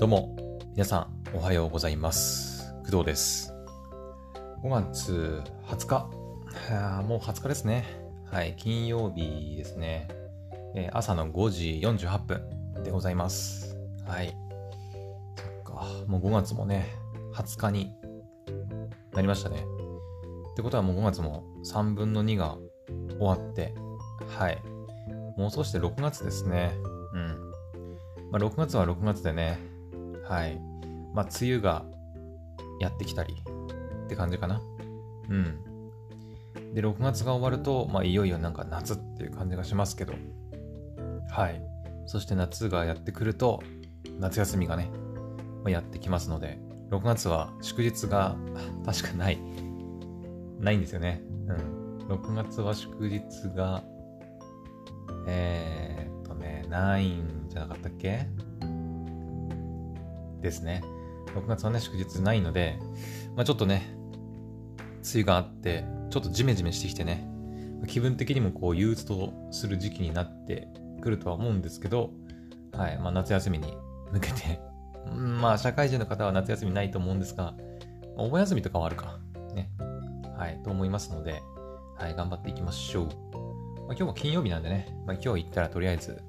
どうも、皆さん、おはようございます。工藤です。5月20日、あもう20日ですね。はい、金曜日ですね。えー朝の5時48分でございます。はい。そっか、もう5月もね、20日になりましたね。ってことはもう5月も3分の2が終わって、はい。もう少しで6月ですね。うん。まあ、6月は6月でね、はい。まあ、梅雨がやってきたりって感じかな。うん。で、6月が終わると、まあ、いよいよなんか夏っていう感じがしますけど、はい。そして夏がやってくると、夏休みがね、まあやってきますので、6月は祝日が 確かない、ないんですよね。うん。6月は祝日が、えー、っとね、ないんじゃなかったっけ？ですね。6月はね、祝日ないので、まあ、ちょっとね、梅雨があって、ちょっとジメジメしてきてね、気分的にもこう憂鬱とする時期になってくるとは思うんですけど、はい、まあ、夏休みに向けて、うんまあ、社会人の方は夏休みないと思うんですが、まあお盆休みとかはあるか、ね、はい、と思いますので、はい、頑張っていきましょう。まあ、今日も金曜日なんでね、まあ、今日行ったらとりあえず、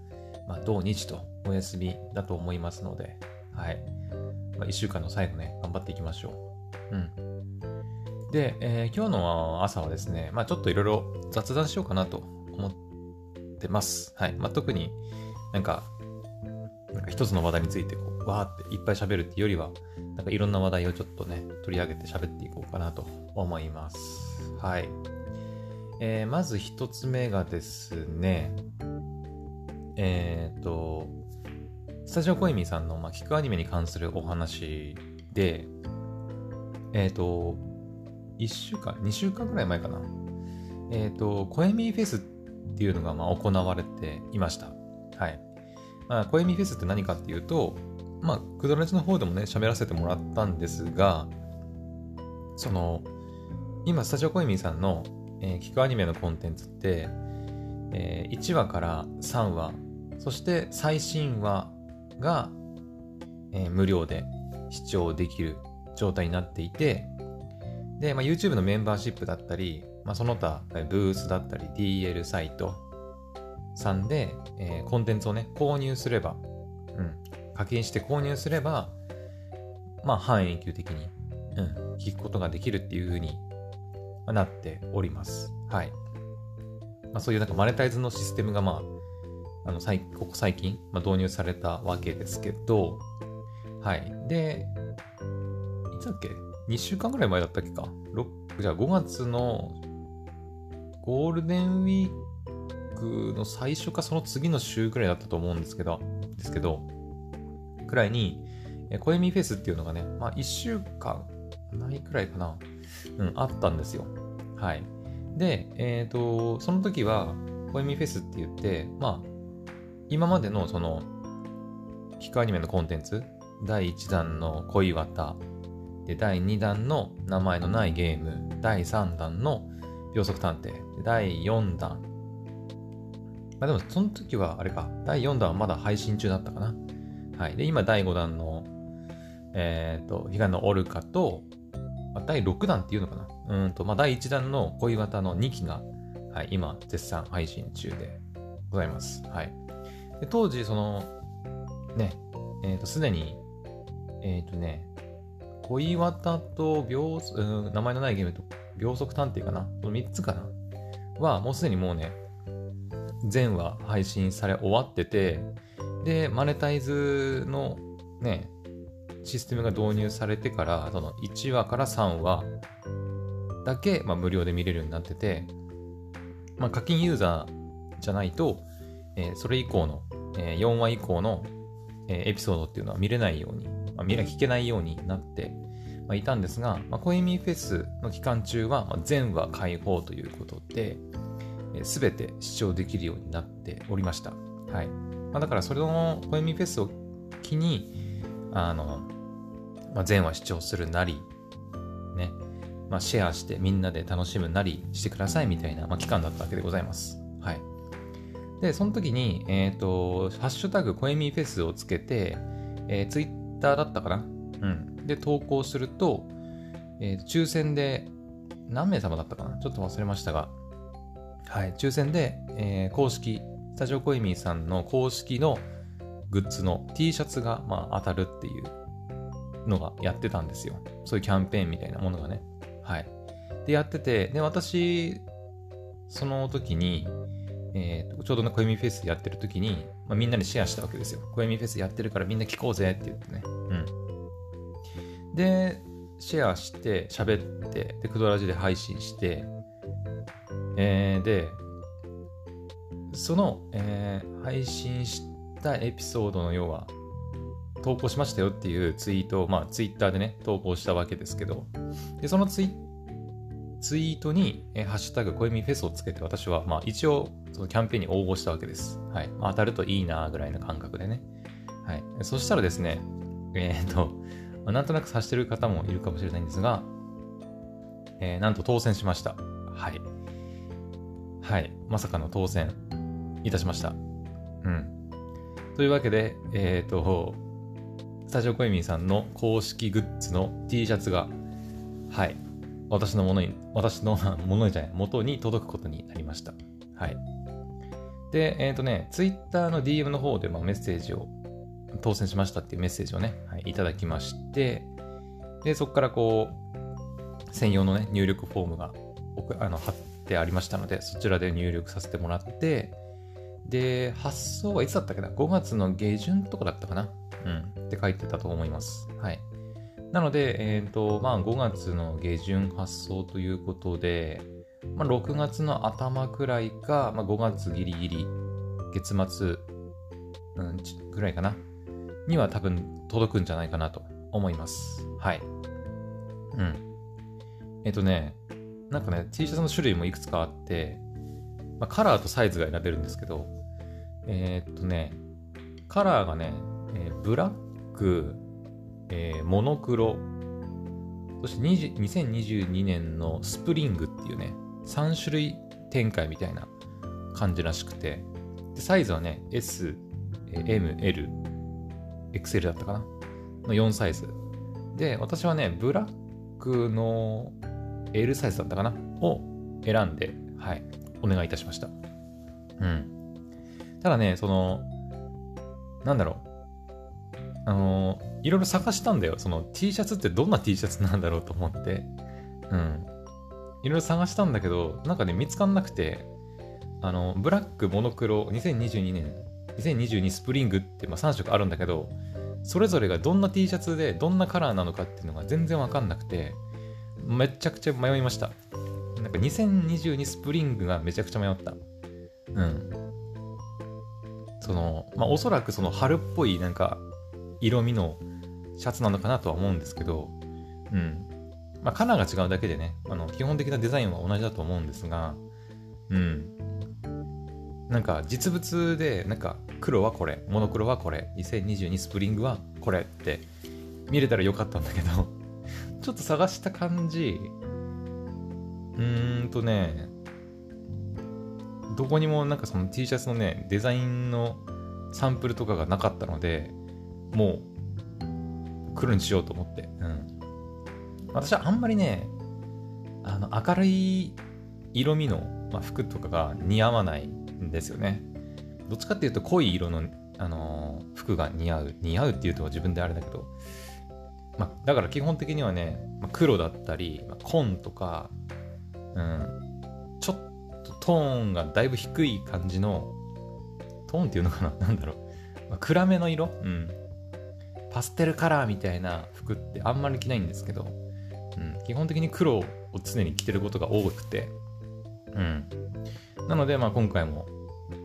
まあ、土日とお休みだと思いますので、はい。まあ、1週間の最後ね、頑張っていきましょう。うん。で、えー今日の朝はですね、まあちょっといろいろ雑談しようかなと思ってます。はい。まあ特になんか、なんか一つの話題についてこう、わーっていっぱい喋るっていうよりは、なんかいろんな話題をちょっとね、取り上げて喋っていこうかなと思います。はい。えーまず一つ目がですね、えっ、と、スタジオコイミさんの、まあ、聞くアニメに関するお話で、えっ、と、1週間、2週間ぐらい前かな。えっ、と、コエミフェスっていうのが、まあ、行われていました。はい。まあ、コエミフェスって何かっていうと、まあ、クドラジの方でもね、喋らせてもらったんですが、その、今、スタジオコエミさんの、えー聞くアニメのコンテンツって、えー1話から3話、そして最新話が、えー無料で視聴できる状態になっていて、で、まあ、YouTube のメンバーシップだったり、まあ、その他、ブースだったり、DL サイトさんで、えーコンテンツをね、購入すれば、うん、課金して購入すれば、まあ、半永久的に、うん、聞くことができるっていう風になっております。はい。まあ、そういうなんかマネタイズのシステムがまあ、あの、最ここ最近、まあ、導入されたわけですけど、はい。で、いつだっけ ?2 週間ぐらい前だったっけか？じゃあ5月のゴールデンウィークの最初かその次の週ぐらいだったと思うんですけど、ですけど、くらいに、コエミフェスっていうのがね、まあ1週間ないくらいかな。うん、あったんですよ。はい。で、えっ、と、その時は、コエミフェスって言って、まあ、今までのその、聞くアニメのコンテンツ、第1弾の恋綿、で、第2弾の名前のないゲーム、第3弾の秒速探偵、第4弾、まあでもその時はあれか、第4弾はまだ配信中だったかな。はい。で、今第5弾の、えっ、と、悲願のオルカと、ま、第6弾っていうのかなうんと、まあ、第1弾の恋型の2期が、はい、今、絶賛配信中でございます。はい。で当時、その、ね、えっ、と、すでに、えっ、とね、恋綿と秒、うん名前のないゲームと秒速探偵かな？この3つかな？は、もうすでにもうね、全話配信され終わってて、で、マネタイズのね、システムが導入されてから、その1話から3話だけ、まあ、無料で見れるようになってて、まあ、課金ユーザーじゃないと、えーそれ以降の、え4話以降の、えエピソードっていうのは見れないように、まあ、見れ聞けないようになって、まあ、いたんですが、まあ、コイミフェスの期間中は、全話開放ということで、すべて視聴できるようになっておりました。はい。まあ、だからそれのコエミフェスを機に、あの、まあ、全話視聴するなり、ね、まあ、シェアしてみんなで楽しむなりしてくださいみたいな、まあ、期間だったわけでございます。はい。で、その時に、えっ、と、ハッシュタグコエミフェスをつけて、えーツイッターだったかな？うん。で、投稿すると、えー、抽選で、何名様だったかな？ちょっと忘れましたが、はい、抽選で、えー、公式、スタジオコイミーさんの公式のグッズの T シャツが、まあ、当たるっていうのがやってたんですよ。そういうキャンペーンみたいなものがね。はい。で、やってて、で、私、その時に、えー、ちょうどね、コエミフェスやってる時に、まあ、みんなにシェアしたわけですよ。コエミフェスやってるからみんな聞こうぜって言ってね。うん。で、シェアして、喋って、で、クドラジで配信して、えー、で、その、えー、配信したエピソードの要は、投稿しましたよっていうツイートを、まあ、ツイッターでね、投稿したわけですけど、で、そのツイツイートに、えー、ハッシュタグ、小みフェスをつけて、私は、まあ、一応、そのキャンペーンに応募したわけです。はい。まあ、当たるといいなぐらいの感覚でね。はい。そしたらですね、えっ、ー、と、まあ、なんとなく察してる方もいるかもしれないんですが、えー、なんと当選しました。はい。はい。まさかの当選いたしました。うん。というわけで、えっ、ー、と、スタジオコイミーさんの公式グッズの T シャツが、はい、私のものに、私のものじゃない、元に届くことになりました。はい。で、えっ、ー、とね、Twitter の DM の方で、まあ、メッセージを、当選しましたっていうメッセージをね、はい、いただきまして、で、そこからこう、専用のね、入力フォームがあの貼ってありましたので、そちらで入力させてもらって、で、発送はいつだったっけな ?5 月の下旬とかだったかな？うん。って書いてたと思います。はい。なので、え、ー、と、まあ、5月の下旬発送ということで、まあ、6月の頭くらいか、まあ、5月ギリギリ、月末、うん、くらいかな、には多分届くんじゃないかなと思います。はい。うん。えっ、ー、とね、なんかね、T シャツの種類もいくつかあって、まあ、カラーとサイズが選べるんですけど、えー、っとね、カラーがね、えー、ブラック、えー、モノクロ、そして2022年のスプリングっていうね、3種類展開みたいな感じらしくて、でサイズはね、S、M、L、XL だったかなの4サイズ。で、私はね、ブラックの L サイズだったかなを選んで、はい、お願いいたしました。うん。ただね、その、なんだろう。あのいろいろ探したんだよ。その T シャツってどんな T シャツなんだろうと思って。うん。いろいろ探したんだけど、なんかね、見つかんなくて、あの、ブラック、モノクロ、2022年、2022スプリングって、まあ、3色あるんだけど、それぞれがどんな T シャツでどんなカラーなのかっていうのが全然わかんなくて、めちゃくちゃ迷いました。なんか2022スプリングがめちゃくちゃ迷った。うん。その、まあおそらくその春っぽいなんか色味のシャツなのかなとは思うんですけど、うん。まあ、カラーが違うだけでね、あの、基本的なデザインは同じだと思うんですが、うん。なんか、実物で、なんか、黒はこれ、モノクロはこれ、2022スプリングはこれって見れたらよかったんだけど ちょっと探した感じ、うーんとね、どこにもなんかその T シャツのね、デザインのサンプルとかがなかったので、もう、黒にしようと思って。うん。私はあんまりね、あの、明るい色味の、まあ、服とかが似合わないんですよね。どっちかっていうと濃い色の、あのー、服が似合う。似合うっていうと自分であれだけど、まあ、だから基本的にはね、まあ、黒だったり、まあ、紺とか、うん、ちょっとトーンがだいぶ低い感じの、トーンっていうのかな？なんだろう。まあ、暗めの色？うん。パステルカラーみたいな服ってあんまり着ないんですけど、うん、基本的に黒を常に着てることが多くて、うん。なので、まあ、今回も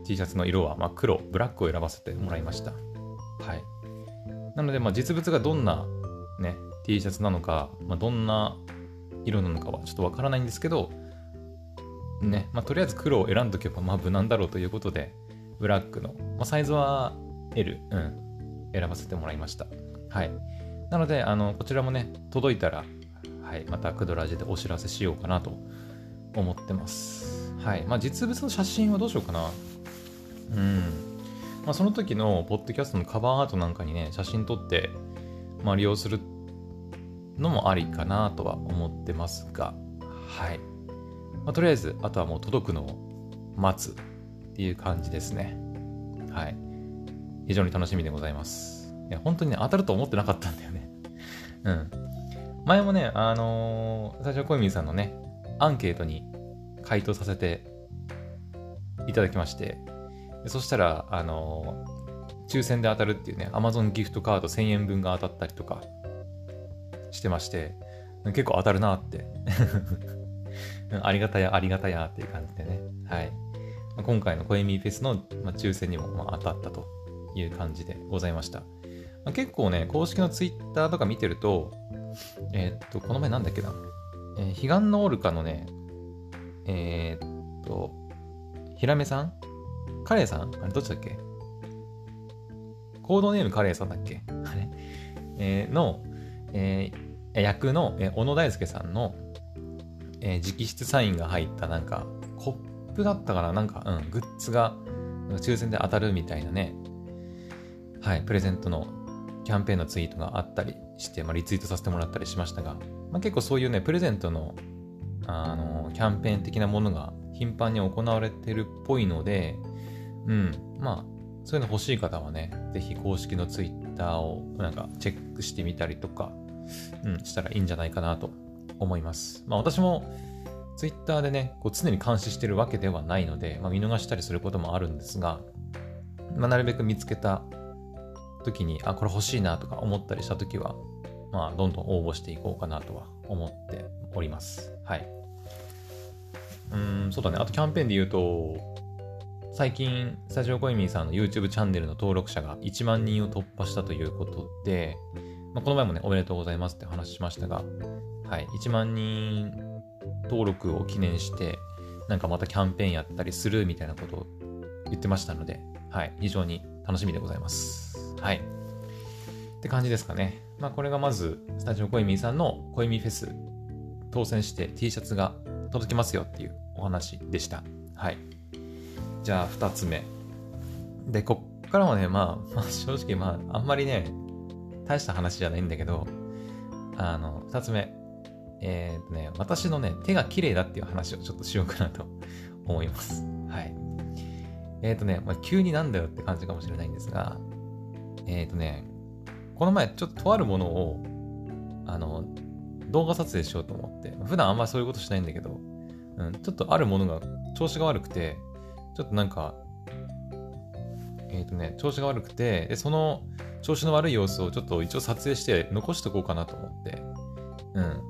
T シャツの色は、まあ、黒、ブラックを選ばせてもらいました。はい。なので、まあ、実物がどんなね、T シャツなのか、まあ、どんな色なのかはちょっとわからないんですけど、ね、まあ、とりあえず黒を選んどけばまあ無難だろうということで、ブラックの、まあ、サイズは L、うん、選ばせてもらいました。はい。なので、あの、こちらもね、届いたら、はい、またクドラジでお知らせしようかなと思ってます。はい。まあ、実物の写真はどうしようかな。うん。まあ、その時のポッドキャストのカバーアートなんかにね、写真撮ってまあ、利用するのもありかなとは思ってますが、はい。まあ、とりあえず、あとはもう届くのを待つっていう感じですね。はい。非常に楽しみでございます。いや、本当にね、当たると思ってなかったんだよね。うん。前もね、あのー、最初、小泉さんのね、アンケートに回答させていただきまして、そしたら、あのー、抽選で当たるっていうね、Amazon ギフトカード1000円分が当たったりとかしてまして、結構当たるなってありがたや、ありがたやっていう感じでね。はい。今回のコエミーフェスの抽選にも当たったという感じでございました。結構ね、公式のツイッターとか見てると、えー、っと、この前なんだっけな、えー、彼岸のオルカのね、えー、っと、ヒラメさん？カレーさん？あれどっちだっけ？コードネームカレーさんだっけ？あれ、えー、の、えー、役の、えー、小野大輔さんの、えー、直筆サインが入ったなんか、コップだったかな？なんか、うん、グッズが抽選で当たるみたいなね、はい、プレゼントのキャンペーンのツイートがあったりして、まあ、リツイートさせてもらったりしましたが、まあ、結構そういうね、プレゼントの、あの、キャンペーン的なものが頻繁に行われてるっぽいので、うん、まあ、そういうの欲しい方はね、ぜひ公式のツイッターをなんかチェックしてみたりとか、うん、したらいいんじゃないかなと思います。まあ私もツイッターでね、こう常に監視してるわけではないので、まあ、見逃したりすることもあるんですが、まあ、なるべく見つけた時に、あ、これ欲しいなとか思ったりした時は、まあ、どんどん応募していこうかなとは思っております。はい。うん、そうだね。あとキャンペーンで言うと、最近、スタジオコイミーさんの YouTube チャンネルの登録者が1万人を突破したということで、まあ、この前もね、おめでとうございますって話しましたが、はい、1万人登録を記念して、なんかまたキャンペーンやったりするみたいなことを言ってましたので、はい、非常に楽しみでございます。はい。って感じですかね。まあこれがまず、スタジオコイミーさんのコイミーフェス当選して T シャツが届きますよっていうお話でした。はい。じゃあ2つ目。で、こっからはね、まあ、まあ、正直まあ、あんまりね、大した話じゃないんだけど、あの、2つ目。えー、っとね、私のね、手が綺麗だっていう話をちょっとしようかなと思います。はい。えー、っとね、まあ、急になんだよって感じかもしれないんですが、えっ、ー、とね、この前ちょっととあるものを、あの、動画撮影しようと思って、普段あんまりそういうことしないんだけど、うん、ちょっとあるものが調子が悪くて、ちょっとなんか、えっ、ー、とね、調子が悪くて、で、その調子の悪い様子をちょっと一応撮影して残しておこうかなと思って、うん。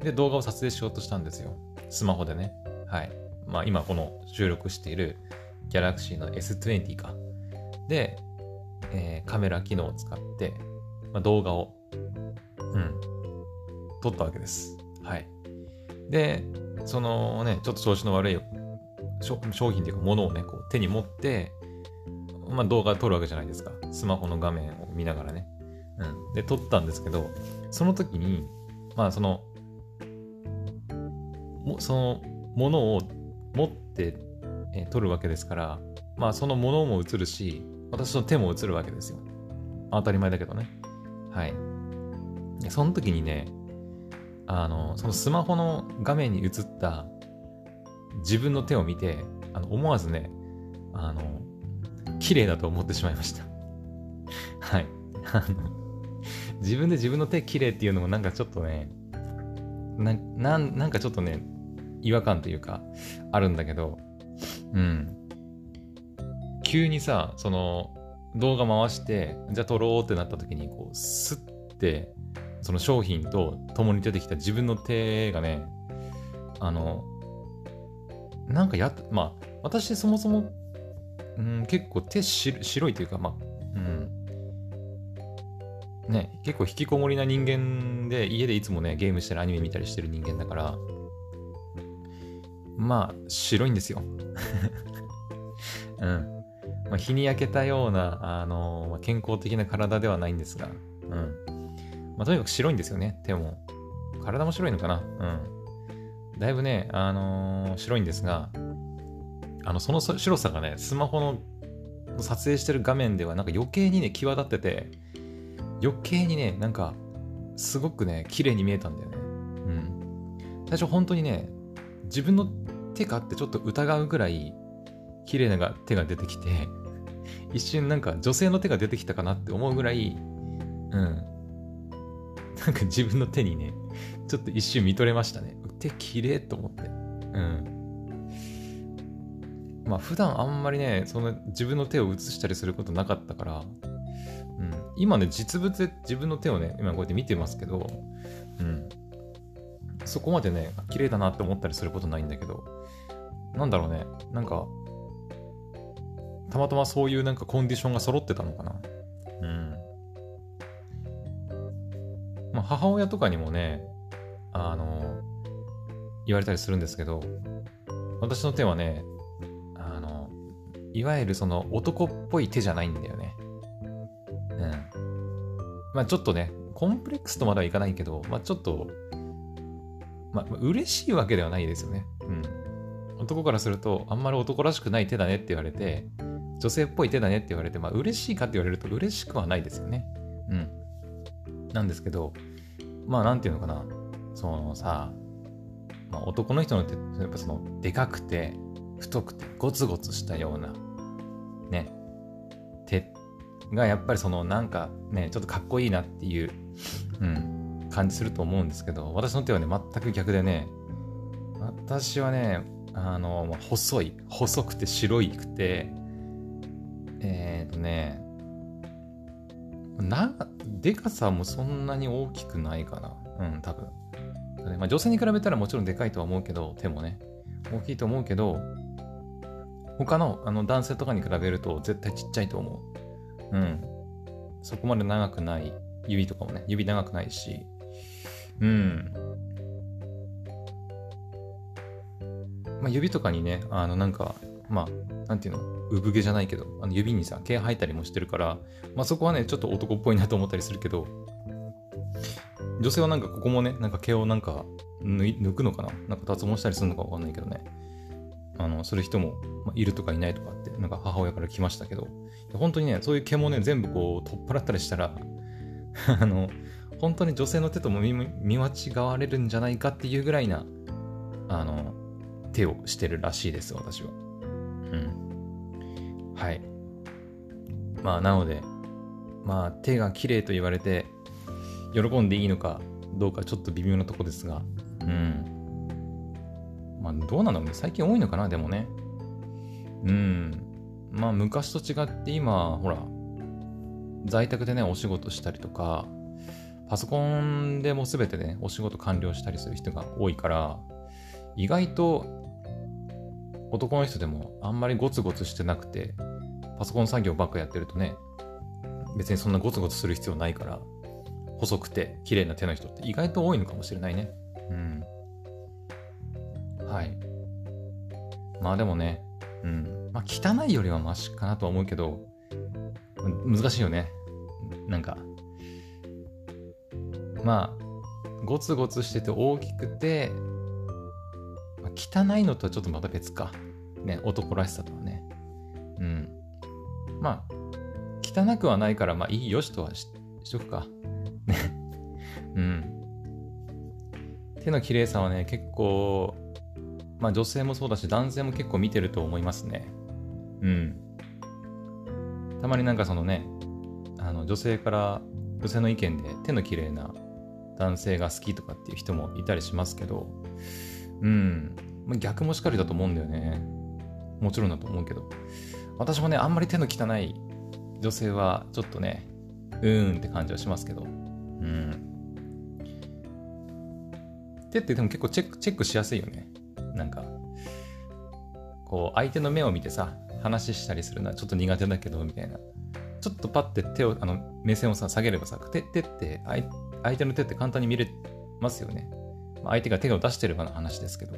で、動画を撮影しようとしたんですよ。スマホでね。はい。まあ今この収録している Galaxy の S20 か。で、えー、カメラ機能を使って、まあ、動画を、うん、撮ったわけです。はい。で、そのね、ちょっと調子の悪い商品というか、ものをね、こう手に持って、まあ、動画撮るわけじゃないですか。スマホの画面を見ながらね。うん。で、撮ったんですけど、その時に、まあ、その、もそのものを持って、えー、撮るわけですから、まあ、そのものも映るし、私の手も映るわけですよ。当たり前だけどね。はい。その時にね、あの、そのスマホの画面に映った自分の手を見て、あの思わずね、あの、綺麗だと思ってしまいました。はい。自分で自分の手綺麗っていうのもなんかちょっとね、な、ななんかちょっとね、違和感というか、あるんだけど、うん。急にさ、その動画回して、じゃあ撮ろうってなった時に、こう、スッて、その商品と共に出てきた自分の手がね、あの、なんかや、まあ、私そもそも、うん、結構手白いというか、まあ、うん、ね、結構引きこもりな人間で、家でいつもね、ゲームしたりアニメ見たりしてる人間だから、まあ、白いんですよ。うん。まあ、日に焼けたような、あのー、健康的な体ではないんですが、うん。まあ、とにかく白いんですよね、手も。体も白いのかなうん。だいぶね、あのー、白いんですが、あの、その白さがね、スマホの撮影してる画面ではなんか余計にね、際立ってて、余計にね、なんか、すごくね、綺麗に見えたんだよね。うん。最初本当にね、自分の手かってちょっと疑うぐらい、綺麗な手が出てきて、一瞬なんか女性の手が出てきたかなって思うぐらい、うん。なんか自分の手にね、ちょっと一瞬見とれましたね。手綺麗と思って。うん。まあ普段あんまりね、その自分の手を写したりすることなかったから、うん、今ね、実物で自分の手をね、今こうやって見てますけど、うん。そこまでね、綺麗だなって思ったりすることないんだけど、なんだろうね、なんか、たまたまそういうなんかコンディションが揃ってたのかな。うん。まあ母親とかにもね、あの、言われたりするんですけど、私の手はね、あのいわゆるその男っぽい手じゃないんだよね。うん。まあちょっとね、コンプレックスとまではいかないけど、まあちょっと、まあ嬉しいわけではないですよね。うん。男からすると、あんまり男らしくない手だねって言われて、女性っぽい手だねって言われて、まあ嬉しいかって言われると嬉しくはないですよね。うん。なんですけど、まあなんていうのかな。そのさ、まあ、男の人の手ってやっぱそのでかくて太くてゴツゴツしたようなね手がやっぱりそのなんかねちょっとかっこいいなっていう、うん、感じすると思うんですけど私の手はね全く逆でね私はねあの細い細くて白いくてえっ、ー、とねなでかさもそんなに大きくないかなうん多分まあ、女性に比べたらもちろんでかいとは思うけど手もね大きいと思うけど他のあの男性とかに比べると絶対ちっちゃいと思う。うん。そこまで長くない。指とかもね、指長くないし。うん。まあ、指とかにね、あの、なんか、まあ、なんていうの、産毛じゃないけど、あの指にさ、毛生えたりもしてるから、まあそこはね、ちょっと男っぽいなと思ったりするけど、女性はなんかここもね、なんか毛をなんか抜くのかな？なんか脱毛したりするのかわかんないけどね。あの、する人も、まいるとかいないとかって、なんか母親から来ましたけど、本当にね、そういう毛もね、全部こう、取っ払ったりしたら、あの、本当に女性の手とも見間違われるんじゃないかっていうぐらいな、あの、手をしてるらしいです、私は。うん。はい。まあ、なので、まあ、手が綺麗と言われて、喜んでいいのかどうかちょっと微妙なとこですが、うん。まあ、どうなんだろうね。最近多いのかな、でもね。うん。まあ、昔と違って今、ほら、在宅でね、お仕事したりとか、パソコンでも全てね、お仕事完了したりする人が多いから、意外と男の人でもあんまりゴツゴツしてなくて、パソコン作業ばっかやってるとね、別にそんなゴツゴツする必要ないから、細くて綺麗な手の人って意外と多いのかもしれないね。うん。はい。まあでもね、うん。まあ汚いよりはマシかなとは思うけど、難しいよね。なんか。まあ、ゴツゴツしてて大きくて、まあ、汚いのとはちょっとまた別か。ね、男らしさとはね。うん。まあ、汚くはないから、まあいいよしとはししとくか。ね。うん。手の綺麗さはね、結構まあ女性もそうだし男性も結構見てると思いますね。うん。たまになんかそのね、あの女性から女性の意見で手の綺麗な男性が好きとかっていう人もいたりしますけど、うん。まあ、逆もしかりだと思うんだよね。もちろんだと思うけど。私もね、あんまり手の汚い女性はちょっとね、うーんって感じはしますけど。うん。手ってでも結構チェックチェックしやすいよね。なんか、こう、相手の目を見てさ、話したりするのはちょっと苦手だけど、みたいな。ちょっとパッて手を、あの、目線をさ、下げればさ、手、手って相、手の手って簡単に見れますよね。相手が手を出してればの話ですけど。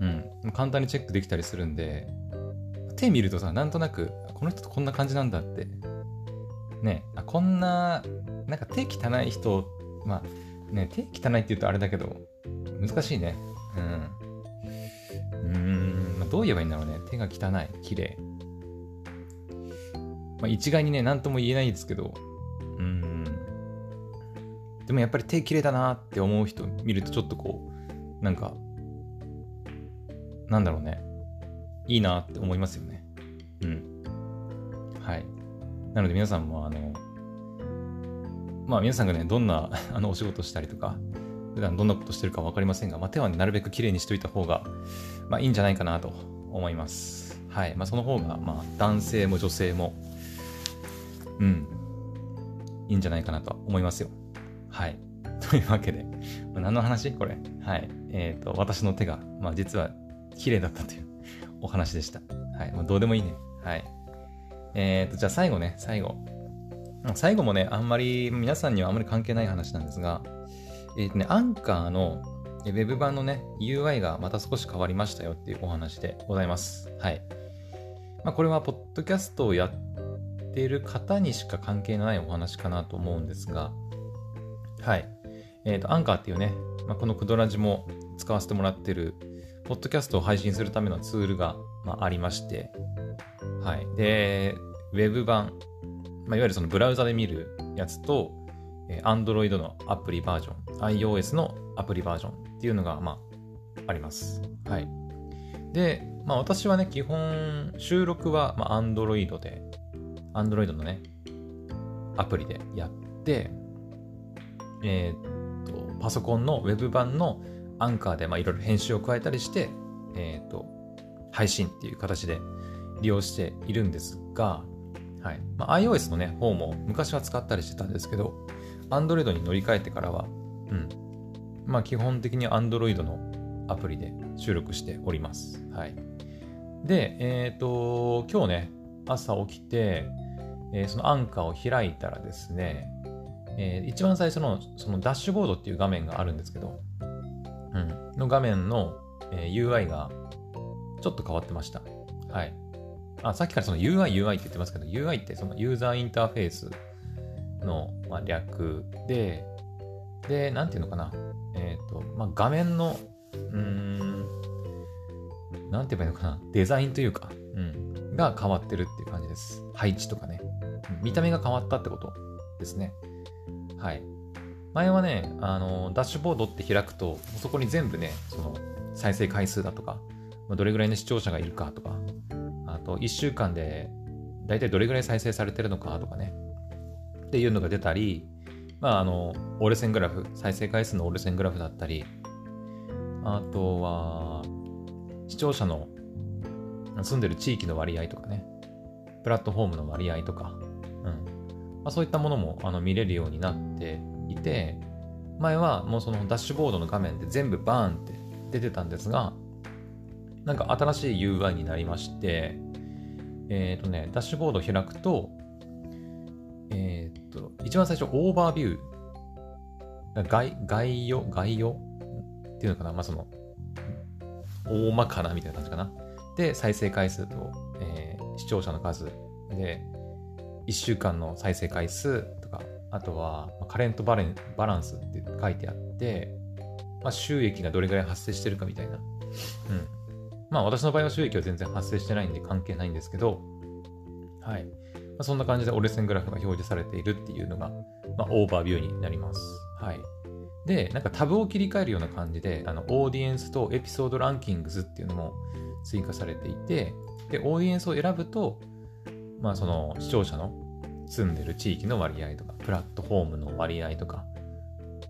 うん。簡単にチェックできたりするんで、手見るとさ、なんとなく、この人とこんな感じなんだって。ね、あこんな、なんか手汚い人、まあ、ね、手汚いって言うとあれだけど、難しいね。うん。うん、まあ、どう言えばいいんだろうね。手が汚い、綺麗。まあ、一概にね、何とも言えないですけど、でもやっぱり手綺麗だなって思う人見るとちょっとこう、なんか、なんだろうね。いいなって思いますよね。うん。はい。なので皆さんもあの、まあ皆さんがね、どんな あのお仕事したりとか、普段どんなことしてるか分かりませんが、まあ、手は、ね、なるべく綺麗にしといた方が、まあ、いいんじゃないかなと思います。はい。まあ、その方が、まあ、男性も女性も、うん、いいんじゃないかなと思いますよ。はい。というわけで、ま、何の話？これ。はい。えっ、ー、と、私の手が、まあ、実は綺麗だったというお話でした。はい。まあ、どうでもいいね。はい。えっ、ー、と、じゃあ最後ね、最後。最後もね、あんまり、皆さんにはあんまり関係ない話なんですが、えっ、ー、とね、アンカーの Web 版のね、UI がまた少し変わりましたよっていうお話でございます。はい。まあ、これは、ポッドキャストをやっている方にしか関係ないお話かなと思うんですが、はい。えっ、ー、と、アンカーっていうね、まあ、このクドラジも使わせてもらってる、ポッドキャストを配信するためのツールが、まあ、ありまして、はい。で、Web 版、まあ、いわゆるそのブラウザで見るやつと、え Android のアプリバージョン、iOS のアプリバージョンっていうのが、まあ、あります。はい。で、まあ私はね、基本、収録は、まあ、Android で、Android のね、アプリでやって、えー、っと、パソコンの Web 版のアンカーで、まあいろいろ編集を加えたりして、えー、っと、配信っていう形で利用しているんですが、はい。まあ、iOS のね、方も昔は使ったりしてたんですけど、Android に乗り換えてからは、うん。まあ基本的に Android のアプリで収録しております。はい。で、えっ、と、今日ね、朝起きて、えー、そのアンカーを開いたらですね、えー、一番最初のそのダッシュボードっていう画面があるんですけど、うん、の画面の、えー、UI がちょっと変わってました。はい。あ、さっきからその UI、UI って言ってますけど、UI ってそのユーザーインターフェースの、まあ、略で、で、なんていうのかな。えっ、ー、と、まあ、画面の、うん、なんて言えばいいのかな。デザインというか、うん、が変わってるっていう感じです。配置とかね。見た目が変わったってことですね。はい。前はね、あの、ダッシュボードって開くと、そこに全部ね、その、再生回数だとか、どれぐらいの視聴者がいるかとか、あと、1週間で、だいたいどれぐらい再生されてるのかとかね、っていうのが出たり、まあ、あの、折れ線グラフ、再生回数の折れ線グラフだったり、あとは、視聴者の住んでる地域の割合とかね、プラットフォームの割合とか、うん。まあ、そういったものもあの見れるようになっていて、前はもうそのダッシュボードの画面で全部バーンって出てたんですが、なんか新しい UI になりまして、えっ、ー、とね、ダッシュボードを開くと、えー、っと、一番最初、オーバービュー。概概要概要っていうのかなまあ、その、大まかなみたいな感じかな。で、再生回数と、えー、視聴者の数で、1週間の再生回数とか、あとは、カレントバレバランスって書いてあって、まあ、収益がどれぐらい発生してるかみたいな。うん。まあ、私の場合は収益は全然発生してないんで関係ないんですけど、はい。まあ、そんな感じで折れ線グラフが表示されているっていうのが、まあ、オーバービューになります。はい。で、なんかタブを切り替えるような感じで、あの、オーディエンスとエピソードランキングスっていうのも追加されていて、で、オーディエンスを選ぶと、まあ、その視聴者の住んでる地域の割合とか、プラットフォームの割合とか、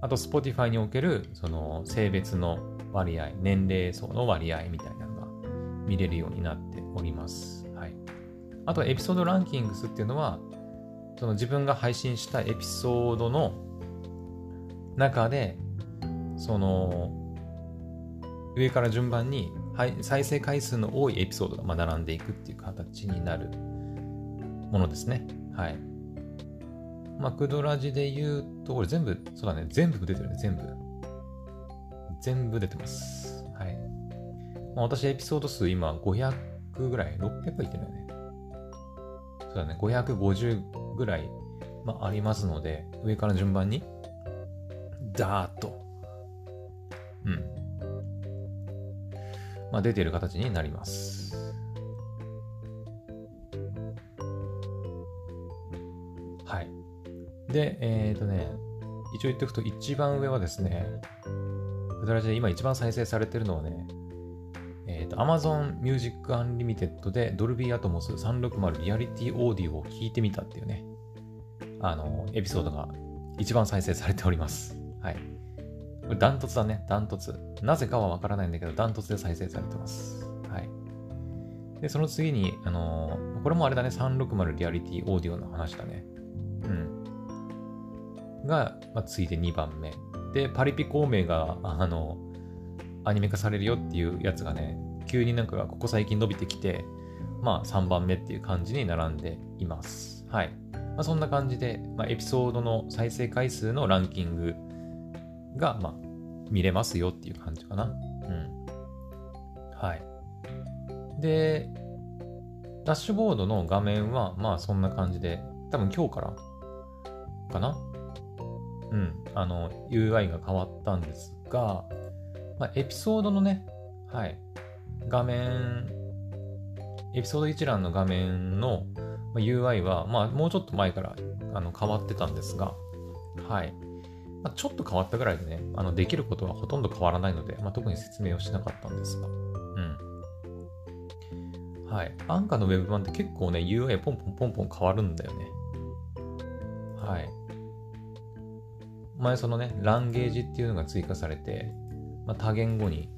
あと、Spotify における、その、性別の割合、年齢層の割合みたいなのが見れるようになっております。はいあとエピソードランキングスっていうのは、その自分が配信したエピソードの中で、その、上から順番に再生回数の多いエピソードが並んでいくっていう形になるものですね。はい。マクドラジで言うと、これ全部、そうだね、全部出てるね、全部。全部出てます。はい。まあ、私、エピソード数今500ぐらい、600はいってるよね。そうだね、550ぐらい、まあ、ありますので、上から順番に、ダーッと、うん。まあ、出てる形になります。で、えっ、ー、とね、一応言っておくと、一番上はですね、ブダラジで今一番再生されてるのはね、えっ、ー、と、Amazon Music Unlimited で Dolby Atmos 360リアリティオーディオを聞いてみたっていうね、あの、エピソードが一番再生されております。はい。これダントツだね、ダントツ。なぜかはわからないんだけど、ダントツで再生されてます。はい。で、その次に、あのー、これもあれだね、360リアリティオーディオの話だね。が、まあ、次いで2番目。で、パリピ孔明が、あの、アニメ化されるよっていうやつがね、急になんかここ最近伸びてきて、まあ3番目っていう感じに並んでいます。はい。まあ、そんな感じで、まあ、エピソードの再生回数のランキングが、まあ、見れますよっていう感じかな。うん。はい。で、ダッシュボードの画面は、まあそんな感じで、多分今日からかなうん。あの、UI が変わったんですが、まあ、エピソードのね、はい、画面、エピソード一覧の画面の UI は、まあ、もうちょっと前からあの変わってたんですが、はい。まあ、ちょっと変わったぐらいでね、あのできることはほとんど変わらないので、まあ、特に説明をしなかったんですが、うん。はい。アンカーの Web 版って結構ね、UI ポンポンポンポン変わるんだよね。はい。前そのね、ランゲージっていうのが追加されて、まあ、多言語に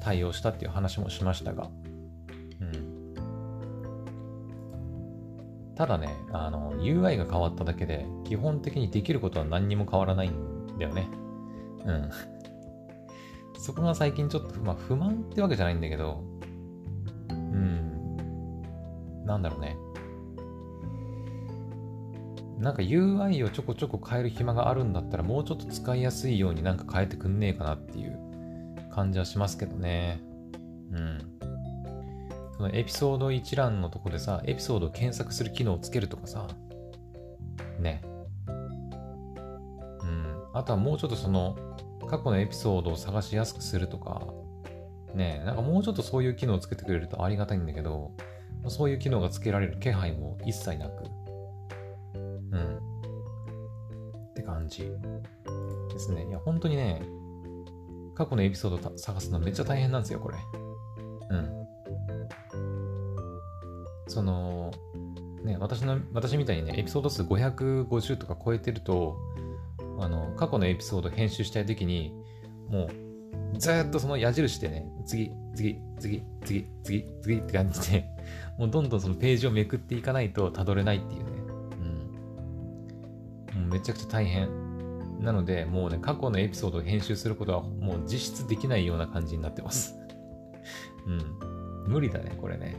対応したっていう話もしましたが、うん。ただね、あの、UI が変わっただけで、基本的にできることは何にも変わらないんだよね。うん。そこが最近ちょっと、まあ、不満ってわけじゃないんだけど、うん。なんだろうね。なんか UI をちょこちょこ変える暇があるんだったらもうちょっと使いやすいようになんか変えてくんねえかなっていう感じはしますけどね。うん。そのエピソード一覧のとこでさ、エピソードを検索する機能をつけるとかさ、ね。うん。あとはもうちょっとその過去のエピソードを探しやすくするとか、ねなんかもうちょっとそういう機能をつけてくれるとありがたいんだけど、そういう機能がつけられる気配も一切なく、じですね。いや、本当にね、過去のエピソード探すのめっちゃ大変なんですよ、これ。うん。その、ね、私の、私みたいにね、エピソード数550とか超えてると、あの、過去のエピソード編集したいときに、もう、ずっとその矢印でね、次、次、次、次、次、次って感じで、もうどんどんそのページをめくっていかないとたどれないっていうねうん。めちゃくちゃ大変。なので、もうね、過去のエピソードを編集することはもう実質できないような感じになってます。うん。無理だね、これね。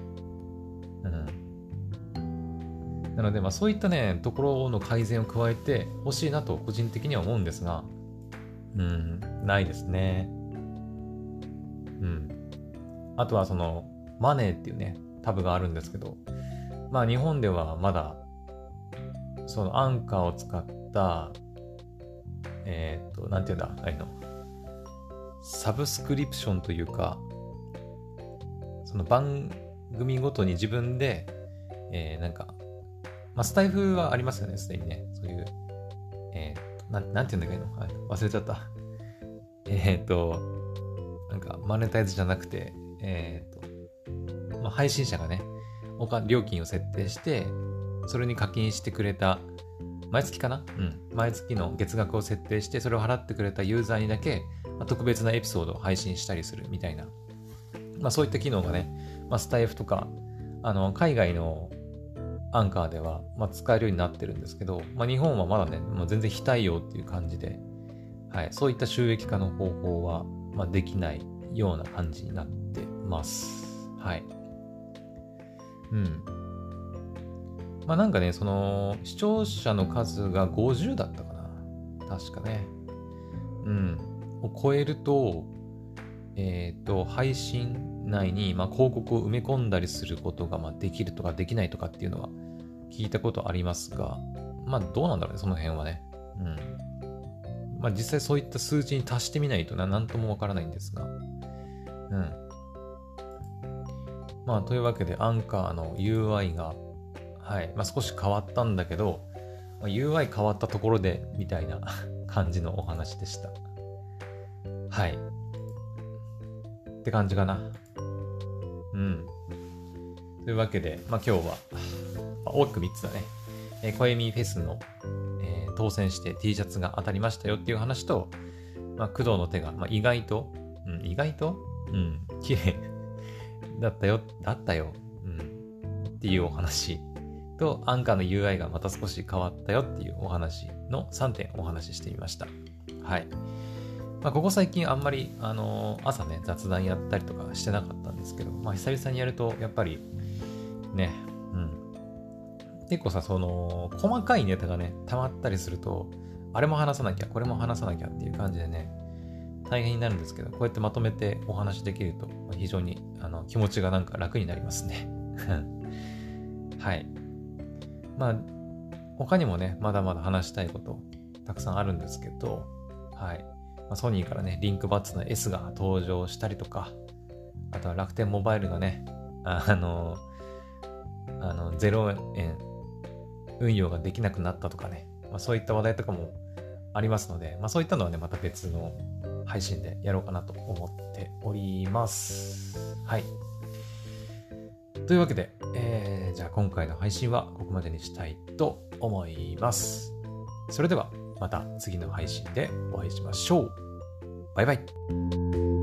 うん。なので、まあそういったね、ところの改善を加えてほしいなと個人的には思うんですが、うん、ないですね。うん。あとはその、マネーっていうね、タブがあるんですけど、まあ日本ではまだ、そのアンカーを使っ、えっ、と、なんていうんだ、あいの。サブスクリプションというか、その番組ごとに自分で、えー、なんか、まあ、スタイフはありますよね、すでにね。そういう、えー、な、なんて言うんだっけ？の、忘れちゃった。えっ、ー、と、なんか、マネタイズじゃなくて、えっ、と、まあ、配信者がね、料金を設定して、それに課金してくれた毎月かな？うん。毎月の月額を設定して、それを払ってくれたユーザーにだけ、特別なエピソードを配信したりするみたいな。まあそういった機能がね、まあ、スタイフとか、あの、海外のアンカーでは、まあ、使えるようになってるんですけど、まあ、日本はまだね、もう全然非対応っていう感じで、はい、そういった収益化の方法は、まあ、できないような感じになってます。はい。うん。まあなんかね、その、視聴者の数が50だったかな。確かね。うん。を超えると、えっ、ー、と、配信内に、まあ、広告を埋め込んだりすることが、まあ、できるとかできないとかっていうのは聞いたことありますが、まあどうなんだろうね、その辺はね。うん。まあ実際そういった数値に達してみないとな、なんともわからないんですが。うん。まあというわけで、アンカーの UI がはい。まあ、少し変わったんだけど、まあ、UI 変わったところで、みたいな 感じのお話でした。はい。って感じかな。うん。というわけで、まあ、今日は、まあ、大きく3つだね。えー、コエミフェスの、えー、当選して T シャツが当たりましたよっていう話と、まあ、工藤の手が、まあ、意外と、うん、意外と？うん、綺麗だったよ、だったよ、うん、っていうお話と、アンカーの UI がまた少し変わったよっていうお話の3点お話ししてみました。はい。まあ、ここ最近あんまり、あのー、朝ね、雑談やったりとかしてなかったんですけど、まあ、久々にやると、やっぱり、ね、うん。結構さ、その、細かいネタがね、溜まったりすると、あれも話さなきゃ、これも話さなきゃっていう感じでね、大変になるんですけど、こうやってまとめてお話できると、非常にあの気持ちがなんか楽になりますね。はい。まあ、他にもね、まだまだ話したいことたくさんあるんですけど、はい。まあ、ソニーからね、リンクバッツの S が登場したりとか、あとは楽天モバイルがね、あの、あの0円運用ができなくなったとかね、まあ、そういった話題とかもありますので、まあ、そういったのはね、また別の配信でやろうかなと思っております。はい。というわけで、えー、じゃあ今回の配信はここまでにしたいと思います。それではまた次の配信でお会いしましょう。バイバイ。